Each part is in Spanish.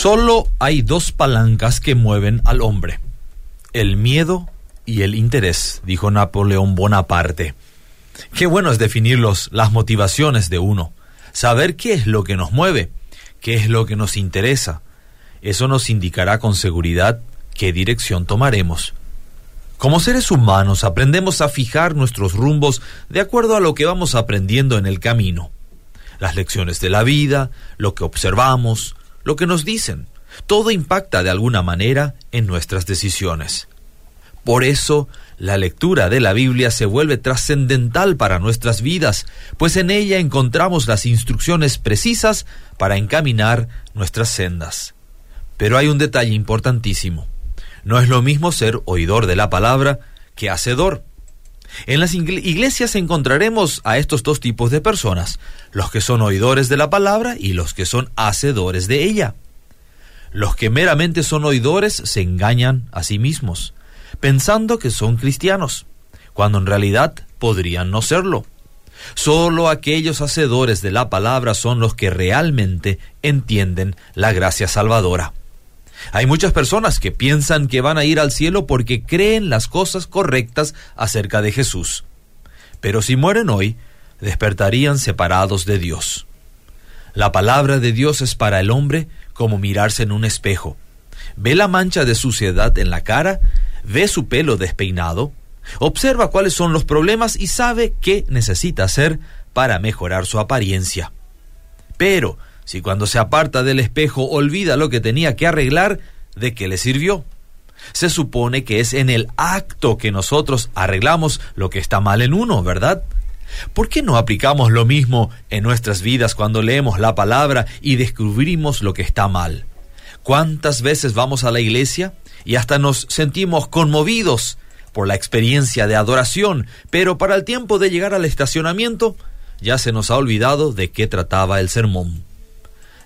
Solo hay dos palancas que mueven al hombre, el miedo y el interés, dijo Napoleón Bonaparte. Qué bueno es definir las motivaciones de uno, saber qué es lo que nos mueve, qué es lo que nos interesa. Eso nos indicará con seguridad qué dirección tomaremos. Como seres humanos aprendemos a fijar nuestros rumbos de acuerdo a lo que vamos aprendiendo en el camino. Las lecciones de la vida, lo que observamos, lo que nos dicen. Todo impacta de alguna manera en nuestras decisiones. Por eso, la lectura de la Biblia se vuelve trascendental para nuestras vidas, pues en ella encontramos las instrucciones precisas para encaminar nuestras sendas. Pero hay un detalle importantísimo. No es lo mismo ser oidor de la palabra que hacedor. En las iglesias encontraremos a estos dos tipos de personas, los que son oidores de la palabra y los que son hacedores de ella. Los que meramente son oidores se engañan a sí mismos, pensando que son cristianos, cuando en realidad podrían no serlo. Solo aquellos hacedores de la palabra son los que realmente entienden la gracia salvadora. Hay muchas personas que piensan que van a ir al cielo porque creen las cosas correctas acerca de Jesús. Pero si mueren hoy, despertarían separados de Dios. La palabra de Dios es para el hombre como mirarse en un espejo. Ve la mancha de suciedad en la cara, ve su pelo despeinado, observa cuáles son los problemas y sabe qué necesita hacer para mejorar su apariencia. Pero si cuando se aparta del espejo olvida lo que tenía que arreglar, ¿de qué le sirvió? Se supone que es en el acto que nosotros arreglamos lo que está mal en uno, ¿verdad? ¿Por qué no aplicamos lo mismo en nuestras vidas cuando leemos la palabra y descubrimos lo que está mal? ¿Cuántas veces vamos a la iglesia y hasta nos sentimos conmovidos por la experiencia de adoración, pero para el tiempo de llegar al estacionamiento ya se nos ha olvidado de qué trataba el sermón?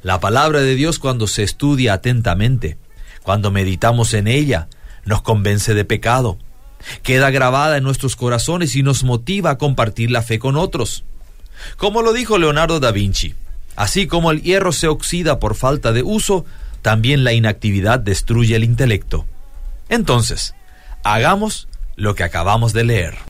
La palabra de Dios cuando se estudia atentamente, cuando meditamos en ella, nos convence de pecado, queda grabada en nuestros corazones y nos motiva a compartir la fe con otros. Como lo dijo Leonardo da Vinci, así como el hierro se oxida por falta de uso, también la inactividad destruye el intelecto. Entonces, hagamos lo que acabamos de leer.